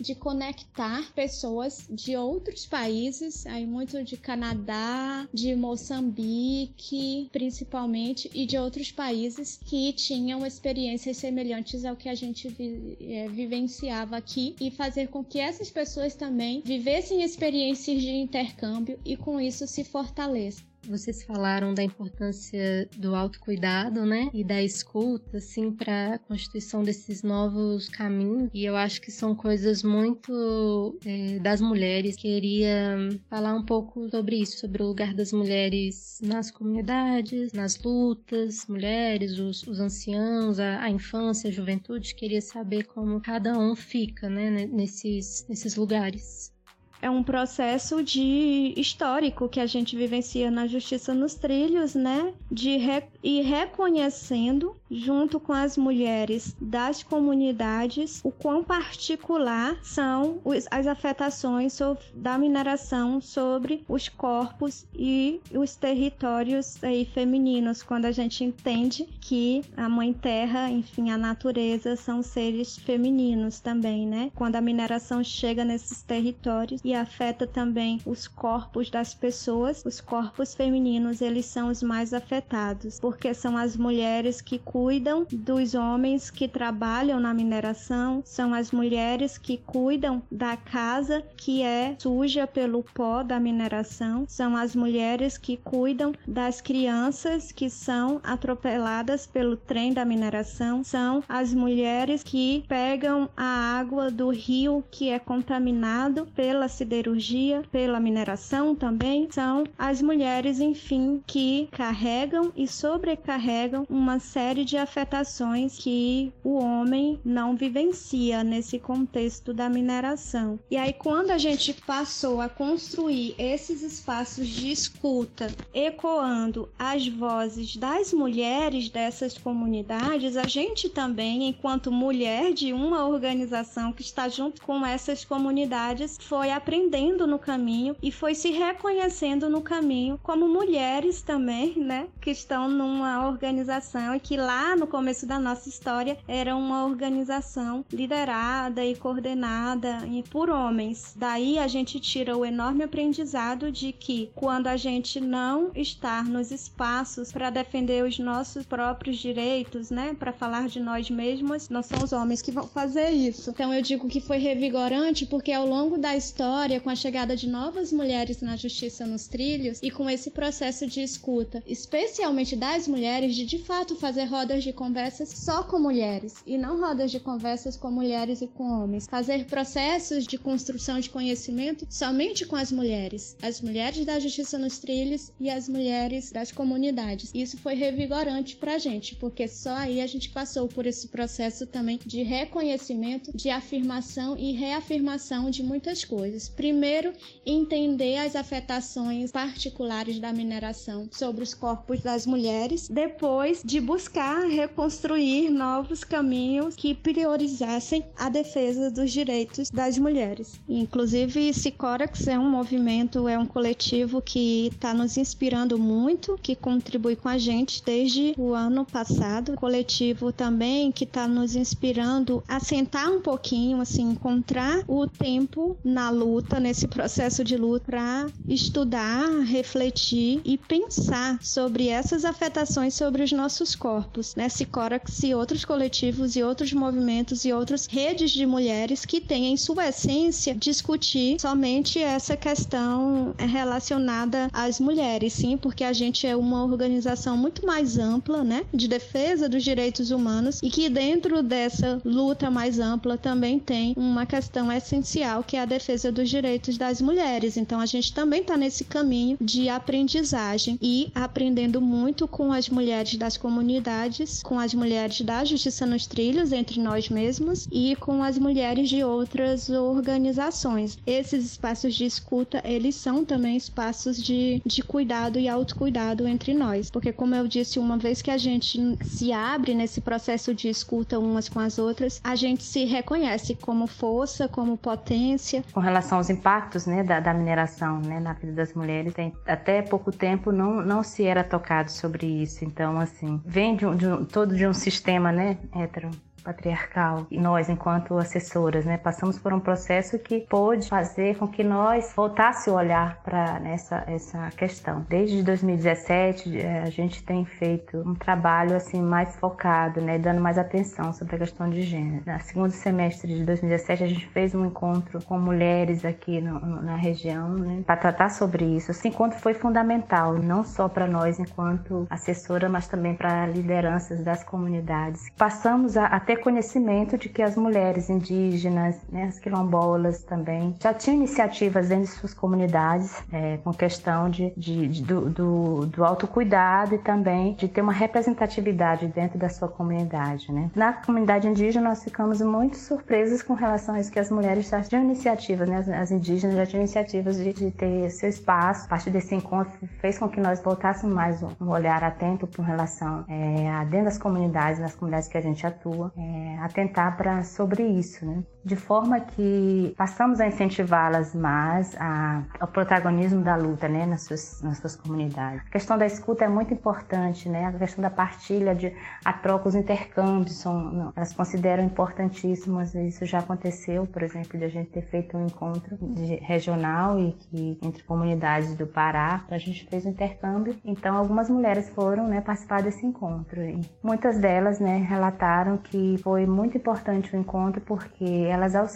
de conectar pessoas de outros países, aí muito de Canadá, de Moçambique, principalmente, e de outros países que tinham experiências semelhantes ao que a gente vi, é, vivenciava aqui e fazer com que essas pessoas também vivessem experiências de intercâmbio e com isso se fortaleçam. Vocês falaram da importância do autocuidado, né? E da escuta, assim, para a constituição desses novos caminhos. E eu acho que são coisas muito é, das mulheres. Queria falar um pouco sobre isso, sobre o lugar das mulheres nas comunidades, nas lutas, mulheres, os, os anciãos, a, a, infância, a juventude. Queria saber como cada um fica, né? Nesses, nesses lugares é um processo de histórico que a gente vivencia na Justiça nos Trilhos, né? De re ir reconhecendo, junto com as mulheres das comunidades, o quão particular são as afetações da mineração sobre os corpos e os territórios aí femininos, quando a gente entende que a Mãe Terra, enfim, a natureza são seres femininos também, né? Quando a mineração chega nesses territórios e afeta também os corpos das pessoas. Os corpos femininos, eles são os mais afetados, porque são as mulheres que cuidam dos homens que trabalham na mineração, são as mulheres que cuidam da casa que é suja pelo pó da mineração, são as mulheres que cuidam das crianças que são atropeladas pelo trem da mineração, são as mulheres que pegam a água do rio que é contaminado pela siderurgia, pela mineração também, são as mulheres, enfim, que carregam e sobrecarregam uma série de afetações que o homem não vivencia nesse contexto da mineração. E aí, quando a gente passou a construir esses espaços de escuta, ecoando as vozes das mulheres dessas comunidades, a gente também, enquanto mulher de uma organização que está junto com essas comunidades, foi aprendendo no caminho e foi se reconhecendo no caminho como mulheres também, né? Que estão numa organização e que lá no começo da nossa história era uma organização liderada e coordenada por homens. Daí a gente tira o enorme aprendizado de que quando a gente não está nos espaços para defender os nossos próprios direitos, né, para falar de nós mesmos, não são os homens que vão fazer isso. Então eu digo que foi revigorante porque ao longo da história, com a chegada de novas mulheres na justiça nos trilhos e com esse processo de escuta, especialmente das mulheres, de de fato fazer rodas de conversas só com mulheres e não rodas de conversas com mulheres e com homens. Fazer processos de construção de conhecimento somente com as mulheres, as mulheres da justiça nos trilhos e as mulheres das comunidades. Isso foi revigorante pra gente, porque só aí a gente passou por esse processo também de reconhecimento, de afirmação e reafirmação de muitas coisas. Primeiro, entender as afetações particulares da mineração sobre os corpos das mulheres. Depois, de buscar reconstruir novos caminhos que priorizassem a defesa dos direitos das mulheres. Inclusive, Sicorax é um movimento, é um coletivo que está nos inspirando muito, que contribui com a gente desde o ano passado. Coletivo também que está nos inspirando a sentar um pouquinho, assim, encontrar o tempo na luta, nesse processo de luta, para estudar, refletir e pensar sobre essas afetações sobre os nossos corpos, né? Sicorax e outros coletivos e outros movimentos e outras redes de mulheres que têm em sua essência discutir somente essa questão relacionada às mulheres, sim, porque a gente é uma organização muito mais ampla, né, de defesa dos direitos humanos e que dentro dessa luta mais ampla também tem uma questão essencial que é a defesa dos os direitos das mulheres. Então a gente também está nesse caminho de aprendizagem e aprendendo muito com as mulheres das comunidades, com as mulheres da Justiça nos Trilhos, entre nós mesmos, e com as mulheres de outras organizações. Esses espaços de escuta, eles são também espaços de, de cuidado e autocuidado entre nós. Porque, como eu disse, uma vez que a gente se abre nesse processo de escuta umas com as outras, a gente se reconhece como força, como potência. Com relação aos impactos né, da, da mineração né, na vida das mulheres, tem, até pouco tempo não, não se era tocado sobre isso. Então, assim, vem de um, de um, todo de um sistema né, hetero patriarcal. E nós, enquanto assessoras, né, passamos por um processo que pôde fazer com que nós voltasse o olhar para essa essa questão. Desde 2017, eh, a gente tem feito um trabalho assim mais focado, né, dando mais atenção sobre a questão de gênero. No segundo semestre de 2017, a gente fez um encontro com mulheres aqui no, na região, né, para tratar sobre isso. Esse encontro foi fundamental, não só para nós enquanto assessora, mas também para lideranças das comunidades. Passamos a, a ter conhecimento de que as mulheres indígenas, né, as quilombolas também, já tinham iniciativas dentro de suas comunidades é, com questão de, de, de do, do, do, autocuidado e também de ter uma representatividade dentro da sua comunidade. Né? Na comunidade indígena, nós ficamos muito surpresas com relação a isso, que as mulheres já tinham iniciativas, né? as, as indígenas já tinham iniciativas de, de, ter seu espaço. A partir desse encontro, fez com que nós voltássemos mais um olhar atento com relação é, a dentro das comunidades, nas comunidades que a gente atua. É, é, atentar para sobre isso, né? de forma que passamos a incentivá-las mais a, ao protagonismo da luta, né, nas suas, nas suas comunidades. A questão da escuta é muito importante, né? A questão da partilha, de a troca, os intercâmbios são, elas consideram importantíssimas. Isso já aconteceu, por exemplo, de a gente ter feito um encontro de, regional e que entre comunidades do Pará, a gente fez um intercâmbio. Então, algumas mulheres foram, né, participar desse encontro. E muitas delas, né, relataram que foi muito importante o encontro porque elas ao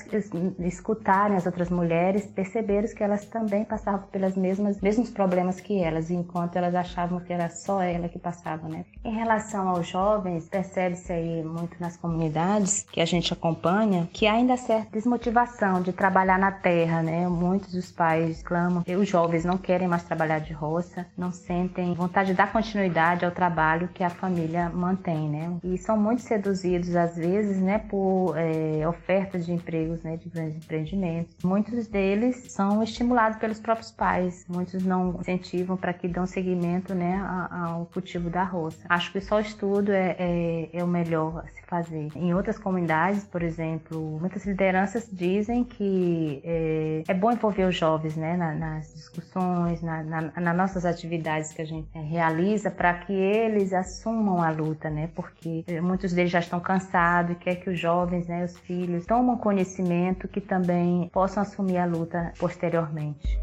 escutarem as outras mulheres perceberam que elas também passavam mesmas mesmos problemas que elas, enquanto elas achavam que era só ela que passava, né? Em relação aos jovens, percebe-se aí muito nas comunidades que a gente acompanha que ainda há certa desmotivação de trabalhar na terra, né? Muitos dos pais clamam que os jovens não querem mais trabalhar de roça, não sentem vontade de dar continuidade ao trabalho que a família mantém, né? E são muito seduzidos às vezes, né, por é, ofertas de empregos, né, de grandes empreendimentos. Muitos deles são estimulados pelos próprios pais, muitos não incentivam para que dão seguimento, né, ao cultivo da roça. Acho que só o estudo é, é, é o melhor a se fazer. Em outras comunidades, por exemplo, muitas lideranças dizem que é, é bom envolver os jovens, né, na, nas discussões, na, na, nas nossas atividades que a gente realiza, para que eles assumam a luta, né, porque muitos deles já estão cansados e quer que os jovens, né, os filhos, tomam conhecimento que também possam assumir a luta posteriormente.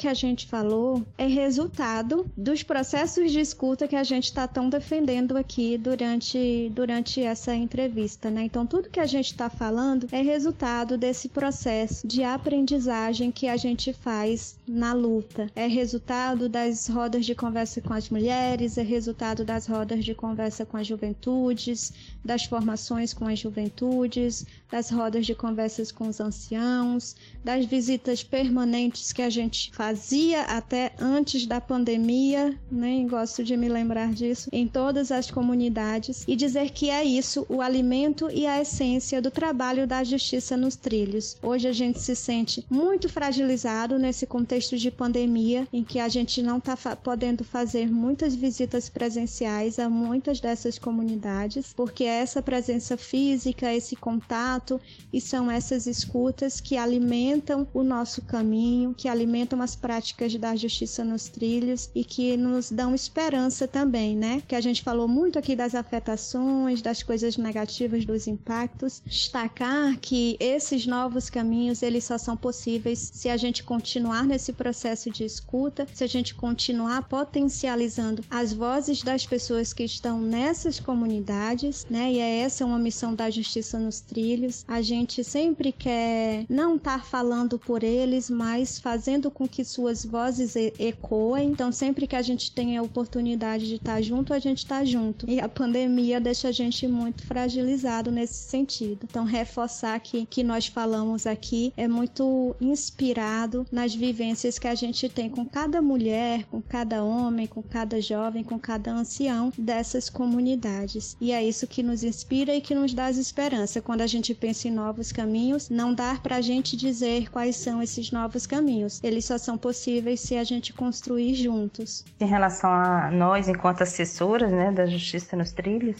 Que a gente falou é resultado dos processos de escuta que a gente está tão defendendo aqui durante, durante essa entrevista, né? Então, tudo que a gente está falando é resultado desse processo de aprendizagem que a gente faz na luta. É resultado das rodas de conversa com as mulheres, é resultado das rodas de conversa com as juventudes, das formações com as juventudes, das rodas de conversas com os anciãos, das visitas permanentes que a gente fazia até antes da pandemia, nem né? gosto de me lembrar disso, em todas as comunidades e dizer que é isso o alimento e a essência do trabalho da justiça nos trilhos. Hoje a gente se sente muito fragilizado nesse contexto de pandemia em que a gente não está fa podendo fazer muitas visitas presenciais a muitas dessas comunidades, porque essa presença física, esse contato e são essas escutas que alimentam o nosso caminho, que alimentam as práticas da justiça nos trilhos e que nos dão esperança também, né? Que a gente falou muito aqui das afetações, das coisas negativas, dos impactos. Destacar que esses novos caminhos, eles só são possíveis se a gente continuar nesse processo de escuta, se a gente continuar potencializando as vozes das pessoas que estão nessas comunidades, né? E é essa uma missão da justiça nos trilhos. A gente sempre quer não estar tá falando por eles, mas fazendo com que suas vozes ecoem. Então, sempre que a gente tem a oportunidade de estar junto, a gente está junto. E a pandemia deixa a gente muito fragilizado nesse sentido. Então, reforçar que que nós falamos aqui é muito inspirado nas vivências que a gente tem com cada mulher, com cada homem, com cada jovem, com cada ancião dessas comunidades. E é isso que nos inspira e que nos dá esperança. Quando a gente pensa em novos caminhos, não dá para a gente dizer quais são esses novos caminhos. Eles só são possíveis se a gente construir juntos. Em relação a nós, enquanto assessoras né, da Justiça nos Trilhos,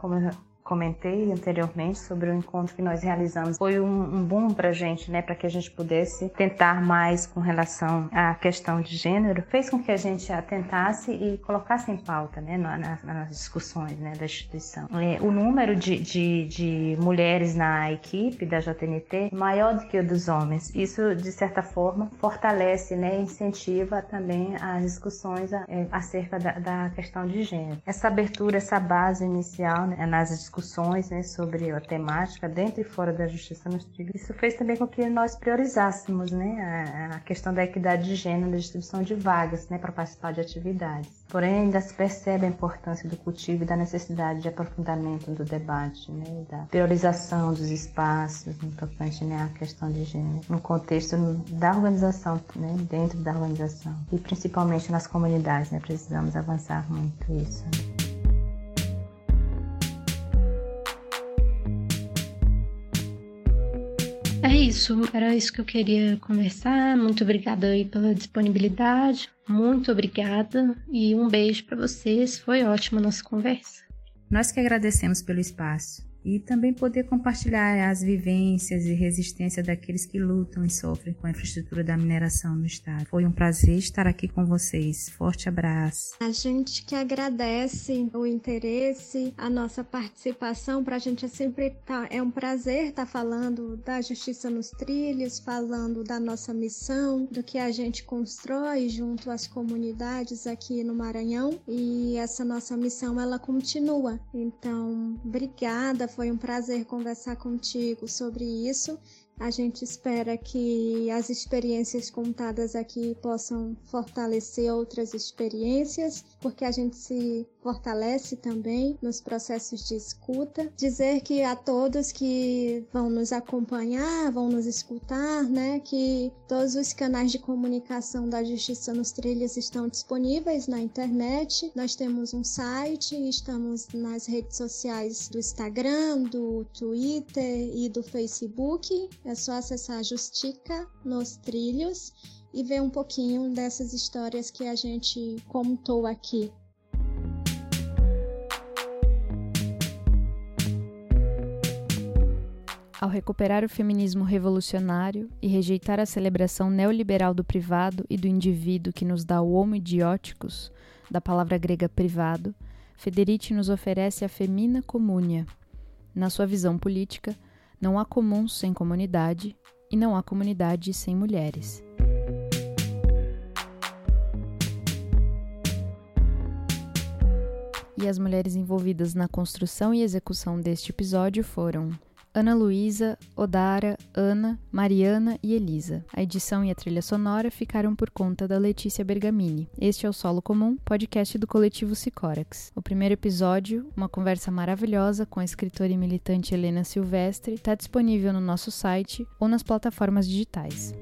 como comentei anteriormente sobre o encontro que nós realizamos, foi um, um boom para gente, né, para que a gente pudesse tentar mais com relação à questão de gênero, fez com que a gente atentasse e colocasse em pauta, né, nas, nas discussões, né, da instituição. É, o número de, de, de mulheres na equipe da JNT maior do que o dos homens. Isso, de certa forma, fortalece, né, incentiva também as discussões é, acerca da, da questão de gênero. Essa abertura, essa base inicial né, nas discussões discussões né, sobre a temática dentro e fora da justiça nos trilhos. Isso fez também com que nós priorizássemos né, a, questão da equidade de gênero, da distribuição de vagas né, para participar de atividades. Porém, ainda se percebe a importância do cultivo e da necessidade de aprofundamento do debate, né, da priorização dos espaços no tocante né, à questão de gênero, no contexto da organização, né, dentro da organização e principalmente nas comunidades. Né, precisamos avançar muito isso. É isso, era isso que eu queria conversar. Muito obrigada aí pela disponibilidade. Muito obrigada e um beijo para vocês. Foi ótima nossa conversa. Nós que agradecemos pelo espaço e também poder compartilhar as vivências e resistência daqueles que lutam e sofrem com a infraestrutura da mineração no estado. Foi um prazer estar aqui com vocês. Forte abraço. A gente que agradece o interesse, a nossa participação, para a gente é sempre tá, é um prazer estar tá falando da justiça nos trilhos, falando da nossa missão, do que a gente constrói junto às comunidades aqui no Maranhão e essa nossa missão ela continua. Então, obrigada foi um prazer conversar contigo sobre isso. A gente espera que as experiências contadas aqui possam fortalecer outras experiências, porque a gente se fortalece também nos processos de escuta. Dizer que a todos que vão nos acompanhar, vão nos escutar, né, que todos os canais de comunicação da Justiça nos Trilhos estão disponíveis na internet. Nós temos um site, estamos nas redes sociais do Instagram, do Twitter e do Facebook. É só acessar Justica nos Trilhos e ver um pouquinho dessas histórias que a gente contou aqui. Ao recuperar o feminismo revolucionário e rejeitar a celebração neoliberal do privado e do indivíduo que nos dá o homo idióticos, da palavra grega privado, Federici nos oferece a femina comúnia. Na sua visão política, não há comuns sem comunidade e não há comunidade sem mulheres. E as mulheres envolvidas na construção e execução deste episódio foram Ana Luísa, Odara, Ana, Mariana e Elisa. A edição e a trilha sonora ficaram por conta da Letícia Bergamini. Este é o Solo Comum, podcast do coletivo Sicórax. O primeiro episódio, uma conversa maravilhosa com a escritora e militante Helena Silvestre, está disponível no nosso site ou nas plataformas digitais.